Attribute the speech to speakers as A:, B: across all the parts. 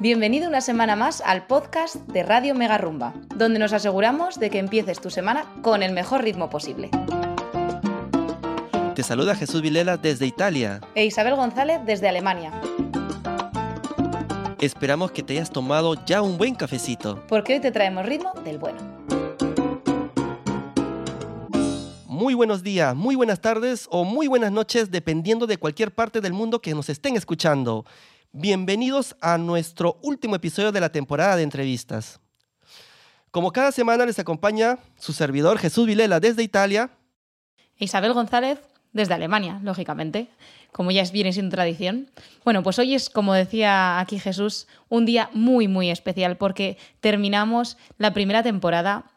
A: Bienvenido una semana más al podcast de Radio Mega Rumba, donde nos aseguramos de que empieces tu semana con el mejor ritmo posible.
B: Te saluda Jesús Vilela desde Italia.
A: E Isabel González desde Alemania.
B: Esperamos que te hayas tomado ya un buen cafecito.
A: Porque hoy te traemos ritmo del bueno.
B: Muy buenos días, muy buenas tardes o muy buenas noches, dependiendo de cualquier parte del mundo que nos estén escuchando. Bienvenidos a nuestro último episodio de la temporada de entrevistas. Como cada semana les acompaña su servidor Jesús Vilela desde Italia.
A: Isabel González desde Alemania, lógicamente, como ya viene siendo tradición. Bueno, pues hoy es, como decía aquí Jesús, un día muy, muy especial porque terminamos la primera temporada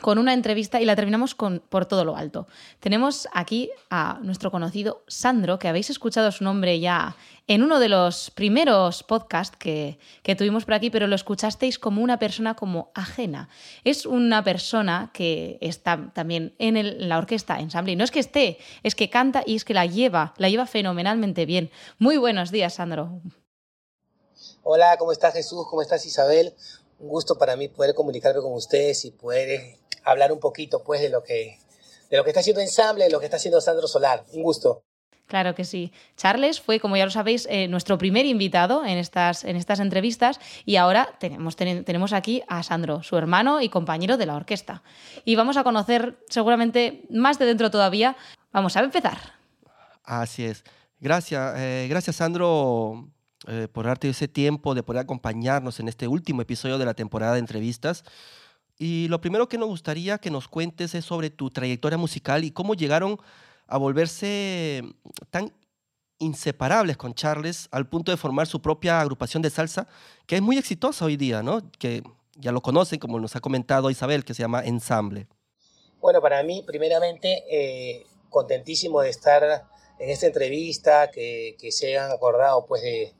A: con una entrevista y la terminamos con por todo lo alto. Tenemos aquí a nuestro conocido Sandro, que habéis escuchado su nombre ya en uno de los primeros podcasts que, tuvimos por aquí, pero lo escuchasteis como una persona como ajena. Es una persona que está también en la orquesta ensamble. Y no es que esté, es que canta y es que la lleva, la lleva fenomenalmente bien. Muy buenos días, Sandro.
C: Hola, ¿cómo estás Jesús? ¿Cómo estás Isabel? Un gusto para mí poder comunicarme con ustedes y poder hablar un poquito pues de lo que, de lo que está haciendo Ensamble, de lo que está haciendo Sandro Solar. Un gusto.
A: Claro que sí. Charles fue, como ya lo sabéis, eh, nuestro primer invitado en estas, en estas entrevistas y ahora tenemos, tenemos aquí a Sandro, su hermano y compañero de la orquesta. Y vamos a conocer seguramente más de dentro todavía. Vamos a empezar.
B: Así es. Gracias, eh, gracias Sandro eh, por darte ese tiempo de poder acompañarnos en este último episodio de la temporada de entrevistas. Y lo primero que nos gustaría que nos cuentes es sobre tu trayectoria musical y cómo llegaron a volverse tan inseparables con Charles al punto de formar su propia agrupación de salsa, que es muy exitosa hoy día, ¿no? Que ya lo conocen, como nos ha comentado Isabel, que se llama Ensamble.
C: Bueno, para mí, primeramente, eh, contentísimo de estar en esta entrevista, que, que se hayan acordado pues de,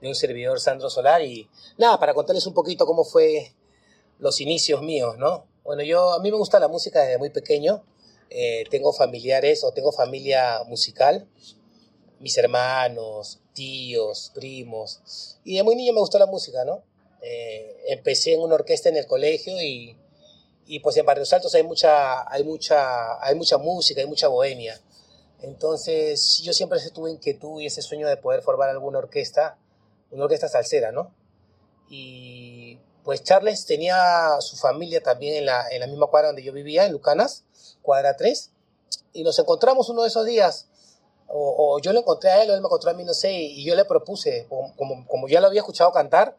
C: de un servidor Sandro Solar y nada, para contarles un poquito cómo fue los inicios míos, ¿no? Bueno, yo, a mí me gusta la música desde muy pequeño. Eh, tengo familiares o tengo familia musical, mis hermanos, tíos, primos. Y de muy niño me gustó la música, ¿no? Eh, empecé en una orquesta en el colegio y, y pues en Barrios Altos hay mucha, hay, mucha, hay mucha música, hay mucha bohemia. Entonces yo siempre tuve inquietud y ese sueño de poder formar alguna orquesta, una orquesta salsera, ¿no? Y pues Charles tenía su familia también en la, en la misma cuadra donde yo vivía, en Lucanas, cuadra 3, y nos encontramos uno de esos días, o, yo lo encontré a él, o él me encontró a mí, no sé, y yo le propuse, como, como ya lo había escuchado cantar,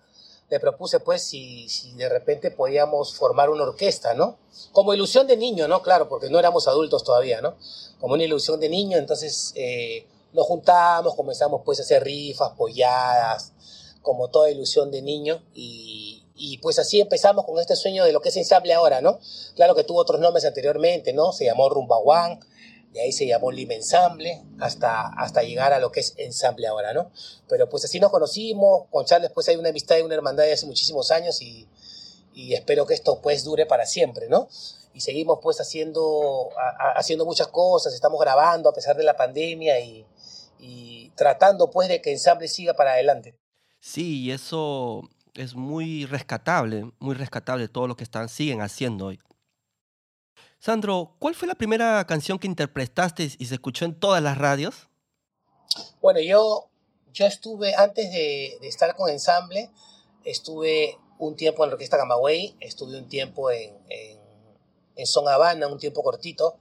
C: le propuse pues si, si, de repente podíamos formar una orquesta, ¿no? Como ilusión de niño, ¿no? Claro, porque no éramos adultos todavía, ¿no? Como una ilusión de niño, entonces eh, nos juntamos, comenzamos pues a hacer rifas, polladas, como toda ilusión de niño, y, y pues así empezamos con este sueño de lo que es ensamble ahora, ¿no? Claro que tuvo otros nombres anteriormente, ¿no? Se llamó Rumba One, de ahí se llamó Lima Ensamble, hasta, hasta llegar a lo que es ensamble ahora, ¿no? Pero pues así nos conocimos, con Charles pues hay una amistad y una hermandad de hace muchísimos años y, y espero que esto pues dure para siempre, ¿no? Y seguimos pues haciendo, haciendo muchas cosas, estamos grabando a pesar de la pandemia y, y tratando pues de que ensamble siga para adelante.
B: Sí, y eso es muy rescatable, muy rescatable todo lo que están, siguen haciendo hoy. Sandro, ¿cuál fue la primera canción que interpretaste y se escuchó en todas las radios?
C: Bueno, yo, yo estuve, antes de, estar con ensamble, estuve un tiempo en la orquesta Camagüey, estuve un tiempo en, en, Son Habana, un tiempo cortito,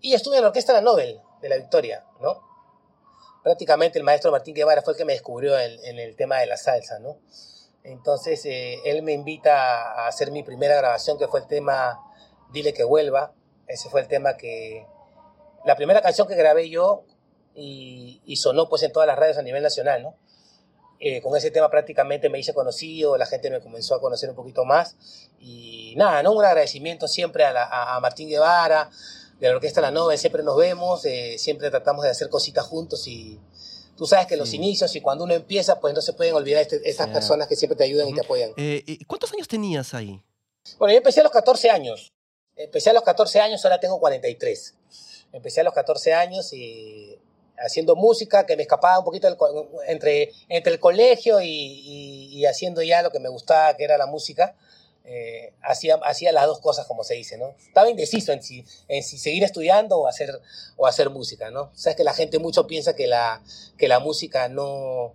C: y estuve en la orquesta La Nobel de la Victoria, ¿no? Prácticamente el maestro Martín Guevara fue el que me descubrió en, en el tema de la salsa, ¿no? Entonces eh, él me invita a hacer mi primera grabación, que fue el tema Dile que vuelva. Ese fue el tema que... La primera canción que grabé yo y, sonó pues en todas las radios a nivel nacional, ¿no? Eh, con ese tema prácticamente me hice conocido, la gente me comenzó a conocer un poquito más. Y nada, ¿no? Un agradecimiento siempre a, Martín Guevara, de la Orquesta La Nova, siempre nos vemos, eh, siempre tratamos de hacer cositas juntos y, Tú sabes que los inicios y cuando uno empieza, pues no se pueden olvidar este, estas personas que siempre te ayudan y te apoyan.
B: Eh, ¿Cuántos años tenías ahí?
C: Bueno, yo empecé a los 14 años. Empecé a los 14 años, ahora tengo 43. Empecé a los 14 años y haciendo música, que me escapaba un poquito entre, entre el colegio y, haciendo ya lo que me gustaba, que era la música. Eh, hacía, hacía las dos cosas, como se dice, ¿no? Estaba indeciso en si, en si seguir estudiando o hacer, o hacer música, ¿no? Sabes que la gente mucho piensa que la, que la música no...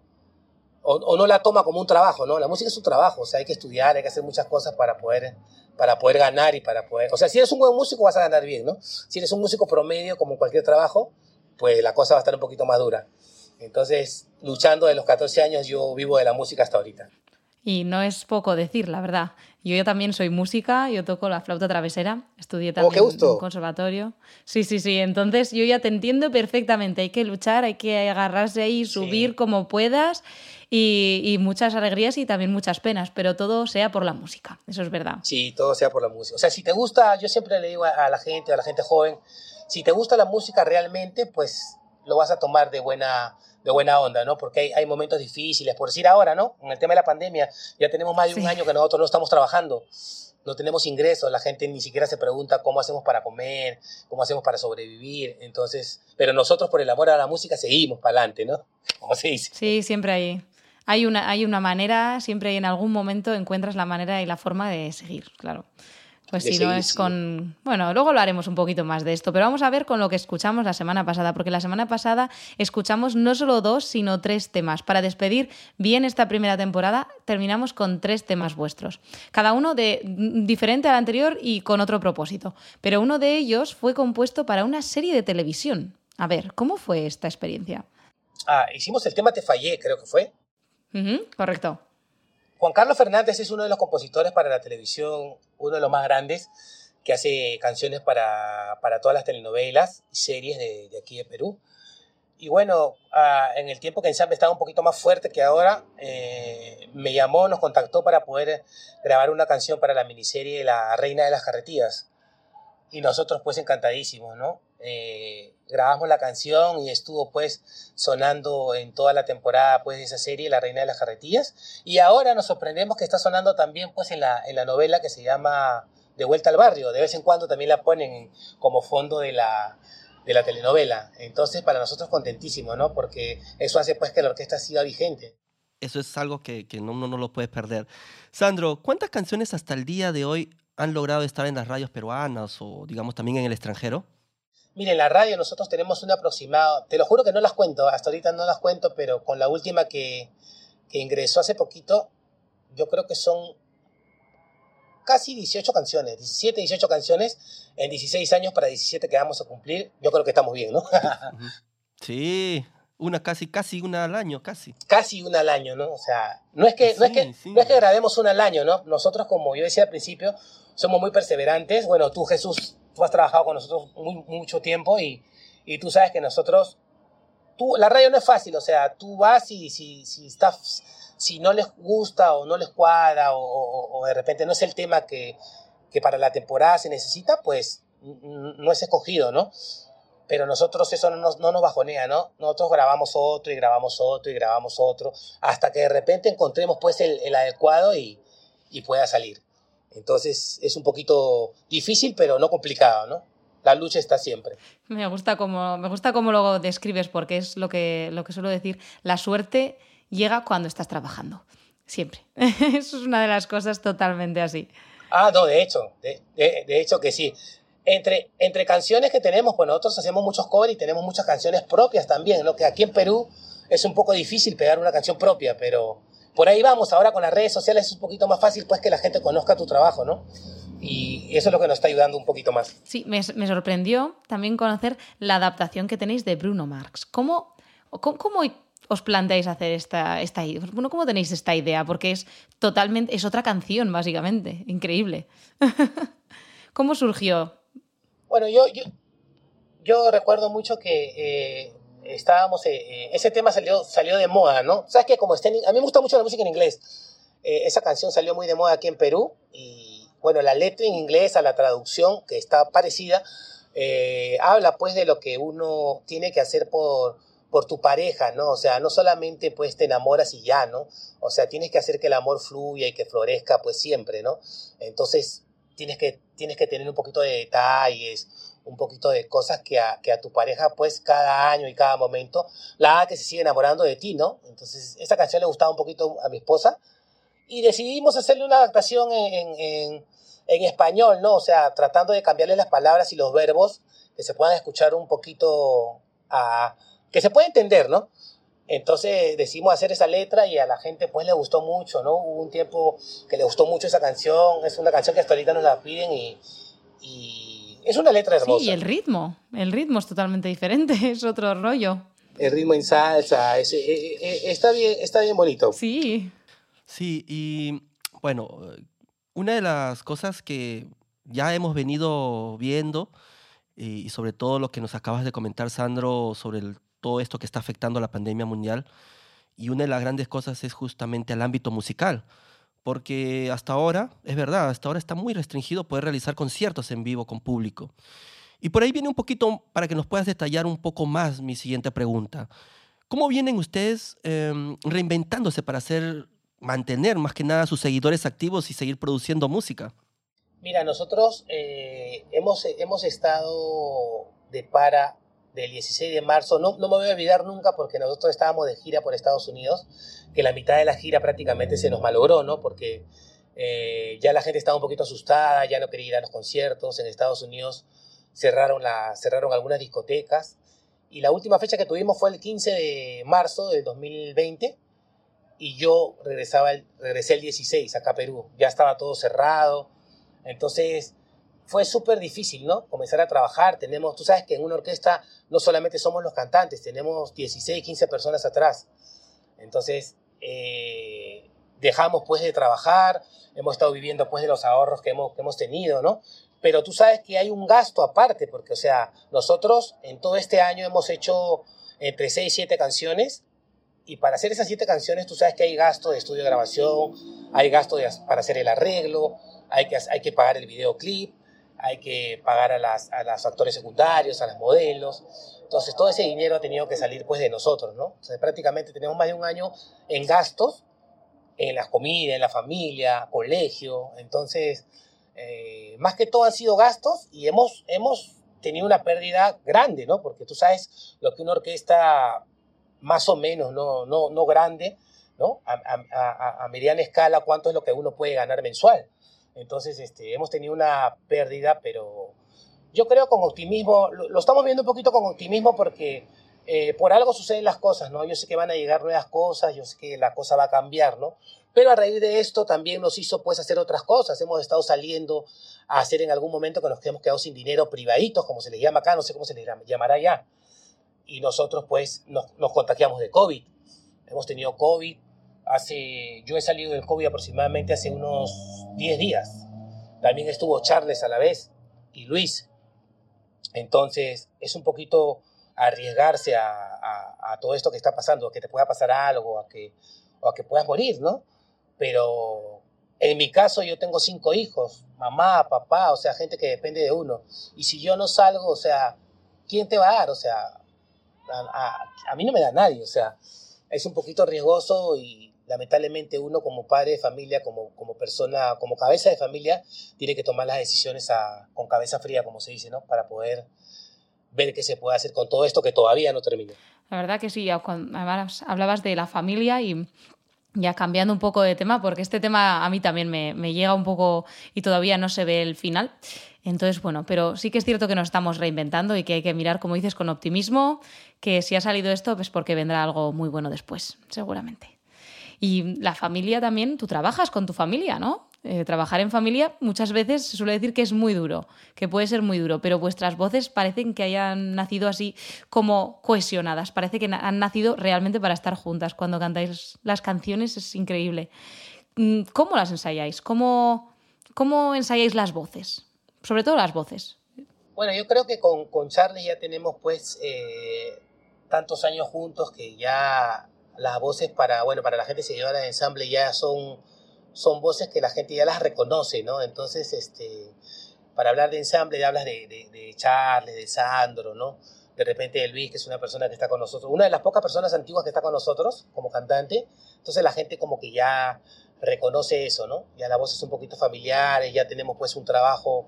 C: O, no la toma como un trabajo, ¿no? La música es un trabajo, o sea, hay que estudiar, hay que hacer muchas cosas para poder, para poder ganar y para poder... O sea, si eres un buen músico vas a ganar bien, ¿no? Si eres un músico promedio, como cualquier trabajo, pues la cosa va a estar un poquito más dura. Entonces, luchando de los 14 años, yo vivo de la música hasta ahorita.
A: Y no es poco decir, la verdad. Yo, yo también soy música, yo toco la flauta travesera, estudié oh, también en un conservatorio. Sí, sí, sí. Entonces yo ya te entiendo perfectamente. Hay que luchar, hay que agarrarse ahí, subir como puedas y, y, muchas alegrías y también muchas penas, pero todo sea por la música. Eso es verdad.
C: Sí, todo sea por la música. O sea, si te gusta, yo siempre le digo a la gente, a la gente joven, si te gusta la música realmente, pues lo vas a tomar de buena, de buena onda, ¿no? Porque hay, hay, momentos difíciles, por decir ahora, ¿no? En el tema de la pandemia, ya tenemos más de un año que nosotros no estamos trabajando, no tenemos ingresos, la gente ni siquiera se pregunta cómo hacemos para comer, cómo hacemos para sobrevivir, entonces, pero nosotros por el amor a la música seguimos para adelante, ¿no? Como se dice.
A: Sí, siempre hay, hay, una, hay una manera, siempre en algún momento encuentras la manera y la forma de seguir, claro. Pues si no es con... Bueno, luego lo haremos un poquito más de esto, pero vamos a ver con lo que escuchamos la semana pasada, porque la semana pasada escuchamos no solo dos, sino tres temas. Para despedir bien esta primera temporada, terminamos con tres temas vuestros. Cada uno de diferente al anterior y con otro propósito. Pero uno de ellos fue compuesto para una serie de televisión. A ver, ¿cómo fue esta experiencia?
C: Ah, hicimos el tema Te Fallé, creo que fue.
A: correcto.
C: Juan Carlos Fernández es uno de los compositores para la televisión, uno de los más grandes, que hace canciones para, para todas las telenovelas y series de, aquí de Perú. Y bueno, ah, en el tiempo que Ensamble estaba un poquito más fuerte que ahora, eh, me llamó, nos contactó para poder grabar una canción para la miniserie La Reina de las Carretillas. Y nosotros pues encantadísimos, ¿no? Eh, grabamos la canción y estuvo pues sonando en toda la temporada pues de esa serie La Reina de las Carretillas y ahora nos sorprendemos que está sonando también pues en la, en la novela que se llama De vuelta al barrio, de vez en cuando también la ponen como fondo de la, de la telenovela, entonces para nosotros contentísimo, ¿no? Porque eso hace pues que la orquesta siga vigente.
B: Eso es algo que, que no, no, lo puedes perder. Sandro, ¿cuántas canciones hasta el día de hoy han logrado estar en las radios peruanas o digamos también en el extranjero?
C: Mire, en la radio nosotros tenemos un aproximado, te lo juro que no las cuento, hasta ahorita no las cuento, pero con la última que, que ingresó hace poquito, yo creo que son casi 18 canciones, 17, 18 canciones en 16 años para 17 que vamos a cumplir. Yo creo que estamos bien, ¿no?
B: sí, una casi, casi una al año, casi.
C: Casi una al año, ¿no? O sea, no es que, no es que, no es que grabemos una al año, ¿no? Nosotros, como yo decía al principio, somos muy perseverantes. Bueno, tú, Jesús, tú has trabajado con nosotros muy, mucho tiempo y, y, tú sabes que nosotros, tú, la radio no es fácil, o sea, tú vas y si, si, si no les gusta o no les cuadra o, o, de repente no es el tema que, que para la temporada se necesita, pues no es escogido, ¿no? Pero nosotros eso no nos, no nos bajonea, ¿no? Nosotros grabamos otro y grabamos otro y grabamos otro, hasta que de repente encontremos pues el, el adecuado y, y pueda salir. Entonces es un poquito difícil, pero no complicado, ¿no? La lucha está siempre.
A: Me gusta cómo, me gusta cómo lo describes, porque es lo que, lo que suelo decir. La suerte llega cuando estás trabajando. Siempre. Eso es una de las cosas totalmente así.
C: Ah, no, de hecho, de, de, hecho que sí. Entre, entre canciones que tenemos, pues nosotros hacemos muchos covers y tenemos muchas canciones propias también, lo que aquí en Perú es un poco difícil pegar una canción propia, pero, por ahí vamos, ahora con las redes sociales es un poquito más fácil pues que la gente conozca tu trabajo, ¿no? Y eso es lo que nos está ayudando un poquito más.
A: Sí, me, sorprendió también conocer la adaptación que tenéis de Bruno Marx. ¿Cómo, cómo, os planteáis hacer esta, esta bueno, ¿Cómo tenéis esta idea? Porque es totalmente, es otra canción, básicamente. Increíble. ¿Cómo surgió?
C: Bueno, yo, yo, yo recuerdo mucho que eh, estábamos, eh, eh, ese tema salió, salió de moda, ¿no? ¿Sabes que Como está a mí me gusta mucho la música en inglés. Eh, esa canción salió muy de moda aquí en Perú y, bueno, la letra en inglés a la traducción, que está parecida, habla pues de lo que uno tiene que hacer por, por tu pareja, ¿no? O sea, no solamente pues te enamoras y ya, ¿no? O sea, tienes que hacer que el amor fluya y que florezca pues siempre, ¿no? Entonces, tienes que, tienes que tener un poquito de detalles, un poquito de cosas que a, que a tu pareja, pues cada año y cada momento, la que se siga enamorando de ti, ¿no? Entonces, esa canción le gustaba un poquito a mi esposa y decidimos hacerle una adaptación en, en, en español, ¿no? O sea, tratando de cambiarle las palabras y los verbos que se puedan escuchar un poquito, a, que se pueda entender, ¿no? Entonces decidimos hacer esa letra y a la gente pues le gustó mucho, ¿no? Hubo un tiempo que le gustó mucho esa canción, es una canción que hasta ahorita nos la piden y es una letra hermosa.
A: Sí, y el ritmo, el ritmo es totalmente diferente, es otro rollo.
C: El ritmo en salsa, es, es, es, está, bien, está bien bonito.
A: Sí.
B: Sí, y bueno, una de las cosas que ya hemos venido viendo y sobre todo lo que nos acabas de comentar, Sandro, sobre el, todo esto que está afectando a la pandemia mundial. Y una de las grandes cosas es justamente el ámbito musical, porque hasta ahora, es verdad, hasta ahora está muy restringido poder realizar conciertos en vivo con público. Y por ahí viene un poquito, para que nos puedas detallar un poco más mi siguiente pregunta. ¿Cómo vienen ustedes eh, reinventándose para hacer, mantener más que nada a sus seguidores activos y seguir produciendo música?
C: Mira, nosotros eh, hemos, hemos estado de para del 16 de marzo. No, no me voy a olvidar nunca porque nosotros estábamos de gira por Estados Unidos, que la mitad de la gira prácticamente se nos malogró, ¿no? Porque eh, ya la gente estaba un poquito asustada, ya no quería ir a los conciertos. En Estados Unidos cerraron, la, cerraron algunas discotecas. Y la última fecha que tuvimos fue el 15 de marzo del 2020 y yo regresaba regresé el 16 acá a Perú. Ya estaba todo cerrado entonces, fue súper difícil, ¿no? Comenzar a trabajar. Tenemos, tú sabes que en una orquesta no solamente somos los cantantes, tenemos 16, 15 personas atrás. Entonces, eh, dejamos pues de trabajar, hemos estado viviendo pues de los ahorros que hemos, que hemos tenido, ¿no? Pero tú sabes que hay un gasto aparte, porque, o sea, nosotros en todo este año hemos hecho entre 6 y 7 canciones, y para hacer esas 7 canciones tú sabes que hay gasto de estudio de grabación, hay gasto de, para hacer el arreglo, hay que, hay que pagar el videoclip, hay que pagar a, las, a los actores secundarios, a las modelos. Entonces, todo ese dinero ha tenido que salir pues de nosotros, ¿no? O sea, prácticamente tenemos más de un año en gastos, en las comidas, en la familia, colegio. Entonces, eh, más que todo han sido gastos y hemos, hemos tenido una pérdida grande, ¿no? Porque tú sabes lo que una orquesta más o menos, no, no, no grande, ¿no? A, a, a mediana escala, cuánto es lo que uno puede ganar mensual. Entonces, este, hemos tenido una pérdida, pero yo creo con optimismo, lo, estamos viendo un poquito con optimismo porque eh, por algo suceden las cosas, ¿no? Yo sé que van a llegar nuevas cosas, yo sé que la cosa va a cambiar, ¿no? Pero a raíz de esto también nos hizo pues hacer otras cosas. Hemos estado saliendo a hacer en algún momento que nos hemos quedado sin dinero privaditos, como se les llama acá, no sé cómo se les llamará ya. Y nosotros pues nos, nos contagiamos de COVID. Hemos tenido COVID, Hace, yo he salido del COVID aproximadamente hace unos 10 días. También estuvo Charles a la vez y Luis. Entonces es un poquito arriesgarse a, a, a, todo esto que está pasando, a que te pueda pasar algo, a que, o a que puedas morir, ¿no? Pero en mi caso yo tengo cinco hijos, mamá, papá, o sea, gente que depende de uno. Y si yo no salgo, o sea, ¿quién te va a dar? O sea, a, a, a mí no me da nadie, o sea, es un poquito riesgoso y lamentablemente uno como padre de familia, como, como persona, como cabeza de familia, tiene que tomar las decisiones a, con cabeza fría, como se dice, ¿no? Para poder ver qué se puede hacer con todo esto que todavía no termina.
A: La verdad que sí, además hablabas de la familia y ya cambiando un poco de tema, porque este tema a mí también me, me, llega un poco y todavía no se ve el final. Entonces, bueno, pero sí que es cierto que nos estamos reinventando y que hay que mirar, como dices, con optimismo, que si ha salido esto, pues porque vendrá algo muy bueno después, seguramente. Y la familia también, tú trabajas con tu familia, ¿no? Eh, trabajar en familia muchas veces se suele decir que es muy duro, que puede ser muy duro, pero vuestras voces parecen que hayan nacido así como cohesionadas, parece que han nacido realmente para estar juntas. Cuando cantáis las canciones es increíble. Mm, ¿Cómo las ensayáis? ¿Cómo, cómo ensayáis las voces? Sobre todo las voces.
C: Bueno, yo creo que con, con Charlie ya tenemos pues eh, tantos años juntos que ya las voces para, bueno, para la gente seguidora de ensamble ya son, son voces que la gente ya las reconoce, ¿no? Entonces, este, para hablar de ensamble hablas de, de, de Charles, de Sandro, ¿no? De repente de Luis, que es una persona que está con nosotros, una de las pocas personas antiguas que está con nosotros como cantante. Entonces la gente como que ya reconoce eso, ¿no? Ya la voz es un poquito familiar, ya tenemos pues un trabajo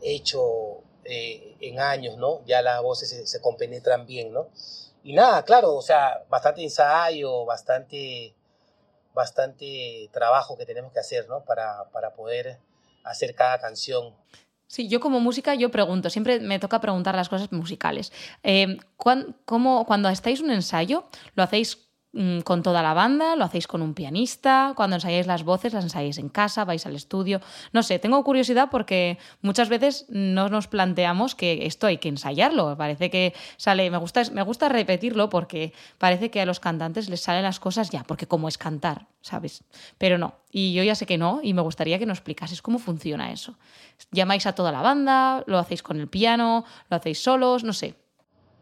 C: hecho eh, en años, ¿no? Ya las voces se, se, compenetran bien, ¿no? Y nada, claro, o sea, bastante ensayo, bastante, bastante trabajo que tenemos que hacer, ¿no? Para, para poder hacer cada canción.
A: Sí, yo como música, yo pregunto, siempre me toca preguntar las cosas musicales. Eh, ¿cómo, cuando estáis un ensayo, ¿lo hacéis Mm, con toda la banda, lo hacéis con un pianista, cuando ensayáis las voces las ensayáis en casa, vais al estudio. No sé, tengo curiosidad porque muchas veces no nos planteamos que esto hay que ensayarlo. Parece que sale, me gusta, me gusta repetirlo porque parece que a los cantantes les salen las cosas ya, porque como es cantar, ¿sabes? Pero no, y yo ya sé que no, y me gustaría que nos explicases cómo funciona eso. ¿Llamáis a toda la banda? ¿Lo hacéis con el piano? ¿Lo hacéis solos? No sé.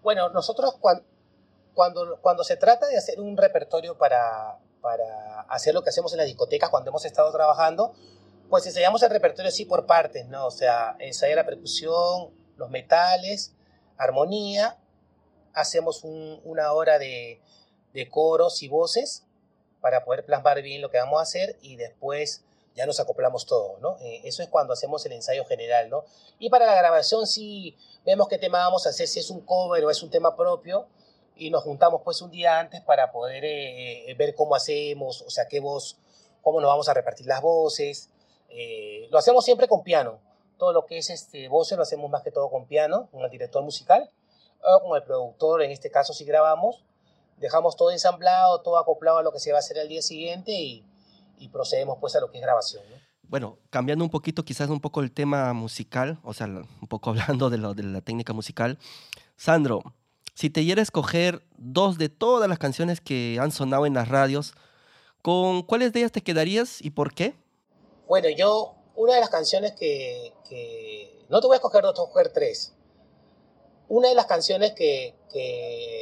C: Bueno, nosotros cuando cuando, cuando se trata de hacer un repertorio para, para hacer lo que hacemos en las discotecas cuando hemos estado trabajando, pues ensayamos el repertorio así por partes, ¿no? O sea, ensaya la percusión, los metales, armonía, hacemos un, una hora de, de, coros y voces para poder plasmar bien lo que vamos a hacer y después ya nos acoplamos todo, ¿no? Eh, eso es cuando hacemos el ensayo general, ¿no? Y para la grabación sí vemos qué tema vamos a hacer, si es un cover o es un tema propio, y nos juntamos pues un día antes para poder eh, ver cómo hacemos, o sea, qué voz, cómo nos vamos a repartir las voces. Eh, lo hacemos siempre con piano. Todo lo que es este, voces lo hacemos más que todo con piano, con el director musical o con el productor, en este caso si grabamos. Dejamos todo ensamblado, todo acoplado a lo que se va a hacer el día siguiente y, y procedemos pues a lo que es grabación.
B: Bueno, cambiando un poquito, quizás un poco el tema musical, o sea, un poco hablando de, lo, de la técnica musical. Sandro, si te diera escoger dos de todas las canciones que han sonado en las radios, ¿con cuáles de ellas te quedarías y por qué?
C: Bueno, yo, una de las canciones que, no te voy a escoger dos, te voy a escoger tres. Una de las canciones que,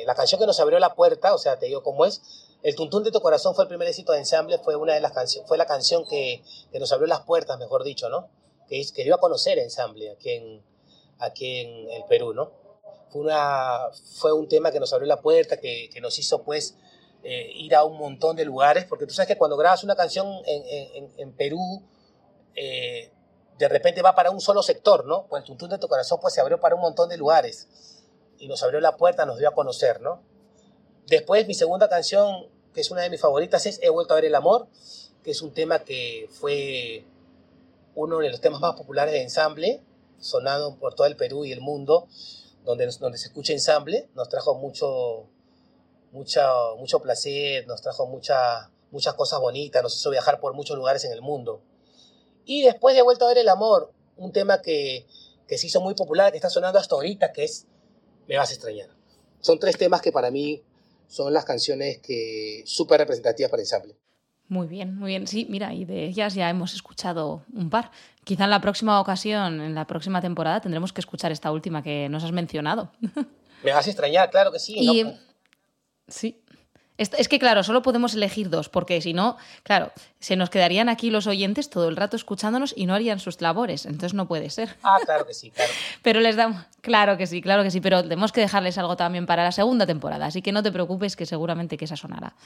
C: la canción que nos abrió la puerta, o sea, te digo cómo es, El Tuntún de tu Corazón fue el primer éxito de ensamble, fue una de las canciones, fue la canción que, nos abrió las puertas, mejor dicho, ¿no? Que, que dio a conocer ensamble aquí en, aquí en el Perú, ¿no? Fue, una, fue un tema que nos abrió la puerta, que, que nos hizo pues eh, ir a un montón de lugares, porque tú sabes que cuando grabas una canción en, en, en Perú, eh, de repente va para un solo sector, ¿no? Pues el tuntún de tu corazón pues se abrió para un montón de lugares y nos abrió la puerta, nos dio a conocer, ¿no? Después mi segunda canción, que es una de mis favoritas, es He vuelto a ver el amor, que es un tema que fue uno de los temas más populares de ensamble, sonado por todo el Perú y el mundo, donde, donde se escucha ensamble, nos trajo mucho, mucho, mucho placer, nos trajo mucha, muchas cosas bonitas, nos hizo viajar por muchos lugares en el mundo. Y después de Vuelta a ver el amor, un tema que, que se hizo muy popular, que está sonando hasta ahorita, que es Me vas a extrañar. Son tres temas que para mí son las canciones que súper representativas para ensamble.
A: Muy bien, muy bien. Sí, mira, y de ellas ya hemos escuchado un par. Quizá en la próxima ocasión, en la próxima temporada, tendremos que escuchar esta última que nos has mencionado.
C: Me vas a extrañar, claro que sí.
A: Y, Sí. Es que, claro, solo podemos elegir dos, porque si no, claro, se nos quedarían aquí los oyentes todo el rato escuchándonos y no harían sus labores. Entonces no puede ser.
C: Ah, claro que sí, claro.
A: pero les damos. Claro que sí, claro que sí. Pero tenemos que dejarles algo también para la segunda temporada. Así que no te preocupes, que seguramente que esa sonará.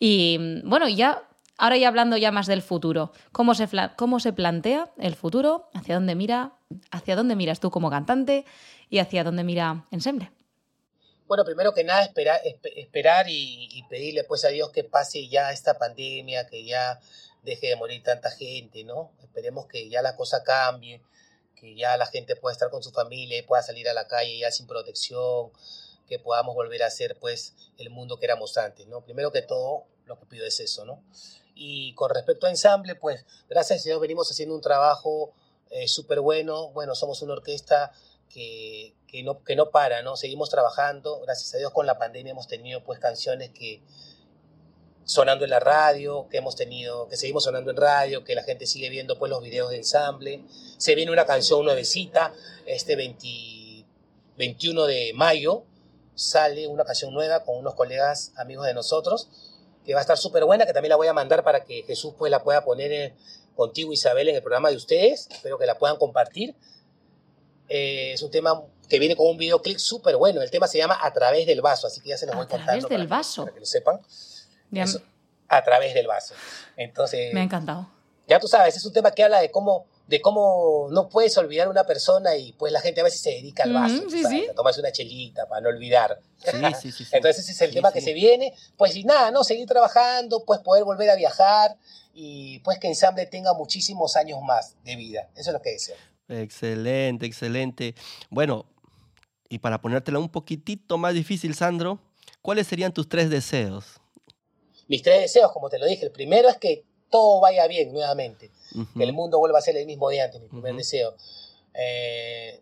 A: Y bueno, ya Ahora ya hablando ya más del futuro, ¿cómo se, cómo se plantea el futuro? ¿Hacia dónde mira? ¿Hacia dónde miras tú como cantante? ¿Y hacia dónde mira Ensemble?
C: Bueno, primero que nada esperar, esperar y, pedirle pues a Dios que pase ya esta pandemia, que ya deje de morir tanta gente, ¿no? Esperemos que ya la cosa cambie, que ya la gente pueda estar con su familia y pueda salir a la calle ya sin protección, que podamos volver a ser pues el mundo que éramos antes, ¿no? Primero que todo, lo que pido es eso, ¿no? Y con respecto a ensamble, pues gracias a Dios venimos haciendo un trabajo eh, súper bueno. Bueno, somos una orquesta que, que, no, que no para, ¿no? Seguimos trabajando. Gracias a Dios con la pandemia hemos tenido pues canciones que sonando en la radio, que hemos tenido, que seguimos sonando en radio, que la gente sigue viendo pues los videos de ensamble. Se viene una canción nuevecita, este 21 de mayo sale una canción nueva con unos colegas amigos de nosotros que va a estar súper buena, que también la voy a mandar para que Jesús pues la pueda poner eh, contigo, Isabel, en el programa de ustedes. Espero que la puedan compartir. Eh, es un tema que viene con un videoclip súper bueno. El tema se llama A través del vaso, así que ya se los voy contando.
A: A través del vaso.
C: Para que lo sepan. a través del vaso. Entonces.
A: Me ha encantado.
C: Ya tú sabes, es un tema que habla de cómo de cómo no puedes olvidar una persona y pues la gente a veces se dedica al vaso,
A: sí, sí.
C: a tomarse una chelita para no olvidar.
B: Sí, sí, sí,
C: Entonces ese es el tema que se viene. Pues y nada, ¿no? Seguir trabajando, pues poder volver a viajar y pues que Ensamble tenga muchísimos años más de vida. Eso es lo que deseo.
B: Excelente, excelente. Bueno, y para ponértela un poquitito más difícil, Sandro, ¿cuáles serían tus tres deseos?
C: Mis tres deseos, como te lo dije, el primero es que todo vaya bien nuevamente, que el mundo vuelva a ser el mismo de antes, mi primer deseo. Eh,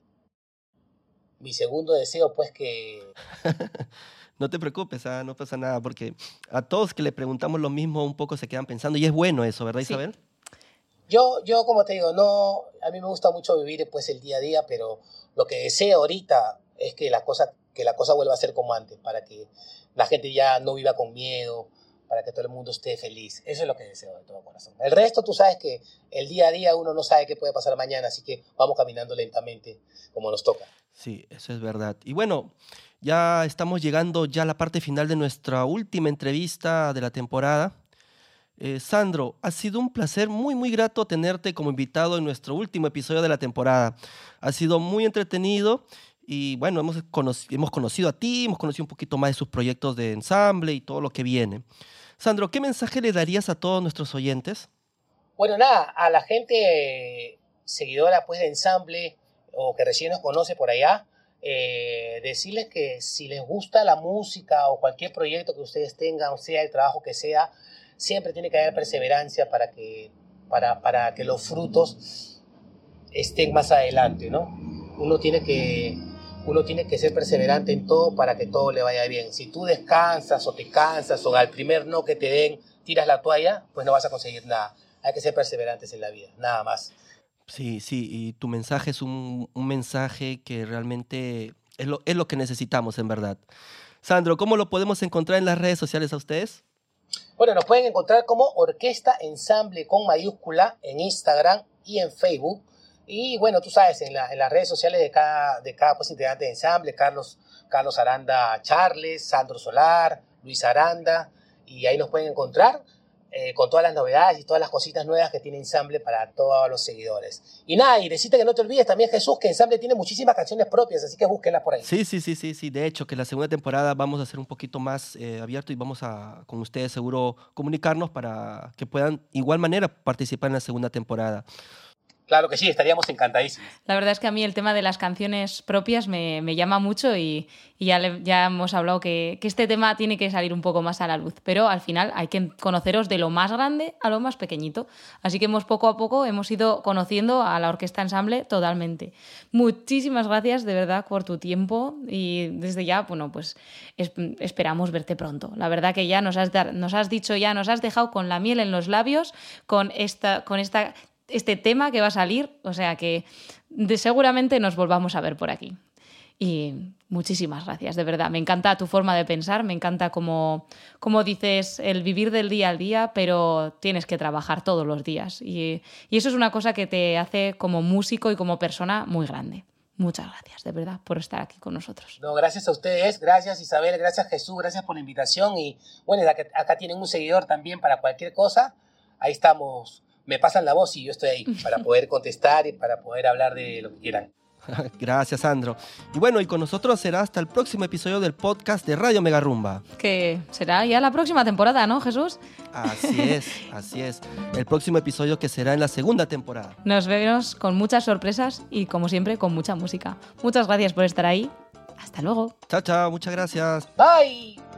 C: mi segundo deseo, pues que...
B: no te preocupes, ¿ah? no pasa nada, porque a todos que le preguntamos lo mismo un poco se quedan pensando, y es bueno eso, ¿verdad Isabel?
C: Yo, yo, como te digo, no, a mí me gusta mucho vivir pues, el día a día, pero lo que deseo ahorita es que la cosa, que la cosa vuelva a ser como antes, para que la gente ya no viva con miedo, para que todo el mundo esté feliz. Eso es lo que deseo de todo corazón. El resto, tú sabes que el día a día uno no sabe qué puede pasar mañana, así que vamos caminando lentamente como nos toca.
B: Sí, eso es verdad. Y bueno, ya estamos llegando ya a la parte final de nuestra última entrevista de la temporada. Eh, Sandro, ha sido un placer muy, muy grato tenerte como invitado en nuestro último episodio de la temporada. Ha sido muy entretenido y bueno, hemos, hemos conocido a ti, hemos conocido un poquito más de sus proyectos de ensamble y todo lo que viene. Sandro, ¿qué mensaje le darías a todos nuestros oyentes?
C: Bueno, nada, a la gente seguidora pues de ensamble o que recién nos conoce por allá, eh, decirles que si les gusta la música o cualquier proyecto que ustedes tengan, sea el trabajo que sea, siempre tiene que haber perseverancia para que, para, para que los frutos estén más adelante, ¿no? Uno tiene que uno tiene que ser perseverante en todo para que todo le vaya bien. Si tú descansas o te cansas o al primer no que te den tiras la toalla, pues no vas a conseguir nada. Hay que ser perseverantes en la vida, nada más.
B: Sí, sí, y tu mensaje es un, mensaje que realmente es lo, es lo que necesitamos en verdad. Sandro, ¿cómo lo podemos encontrar en las redes sociales a ustedes?
C: Bueno, nos pueden encontrar como Orquesta Ensamble con mayúscula en Instagram y en Facebook. Y bueno, tú sabes, en, las redes sociales de cada, de cada pues, integrante de ensamble, Carlos, Carlos Aranda Charles, Sandro Solar, Luis Aranda, y ahí nos pueden encontrar eh, con todas las novedades y todas las cositas nuevas que tiene Ensamble para todos los seguidores. Y nada, y decirte que no te olvides también, Jesús, que Ensamble tiene muchísimas canciones propias, así que búsquenlas por ahí.
B: Sí, sí, sí, sí, sí. De hecho, que la segunda temporada vamos a ser un poquito más eh, abierto y vamos a, con ustedes seguro, comunicarnos para que puedan igual manera participar en la segunda temporada.
C: Claro que sí, estaríamos encantadísimos.
A: La verdad es que a mí el tema de las canciones propias me, llama mucho y, ya, hemos hablado que, este tema tiene que salir un poco más a la luz, pero al final hay que conoceros de lo más grande a lo más pequeñito. Así que hemos poco a poco hemos ido conociendo a la Orquesta Ensamble totalmente. Muchísimas gracias de verdad por tu tiempo y desde ya, bueno, pues esperamos verte pronto. La verdad que ya nos has, nos has dicho, ya nos has dejado con la miel en los labios, con esta, con esta este tema que va a salir, o sea que seguramente nos volvamos a ver por aquí. Y muchísimas gracias, de verdad. Me encanta tu forma de pensar, me encanta como, como dices el vivir del día al día, pero tienes que trabajar todos los días. Y eso es una cosa que te hace como músico y como persona muy grande. Muchas gracias, de verdad, por estar aquí con nosotros.
C: No, gracias a ustedes, gracias Isabel, gracias Jesús, gracias por la invitación. Y bueno, acá tienen un seguidor también para cualquier cosa. Ahí estamos me pasan la voz y yo estoy ahí para poder contestar y para poder hablar de lo que quieran.
B: Gracias, Sandro. Y bueno, y con nosotros será hasta el próximo episodio del podcast de Radio Megarrumba.
A: Que será ya la próxima temporada, ¿no, Jesús?
B: Así es, así es. El próximo episodio que será en la segunda temporada.
A: Nos vemos con muchas sorpresas y, como siempre, con mucha música. Muchas gracias por estar ahí. Hasta luego.
B: Chao, chao. Muchas gracias.
C: Bye.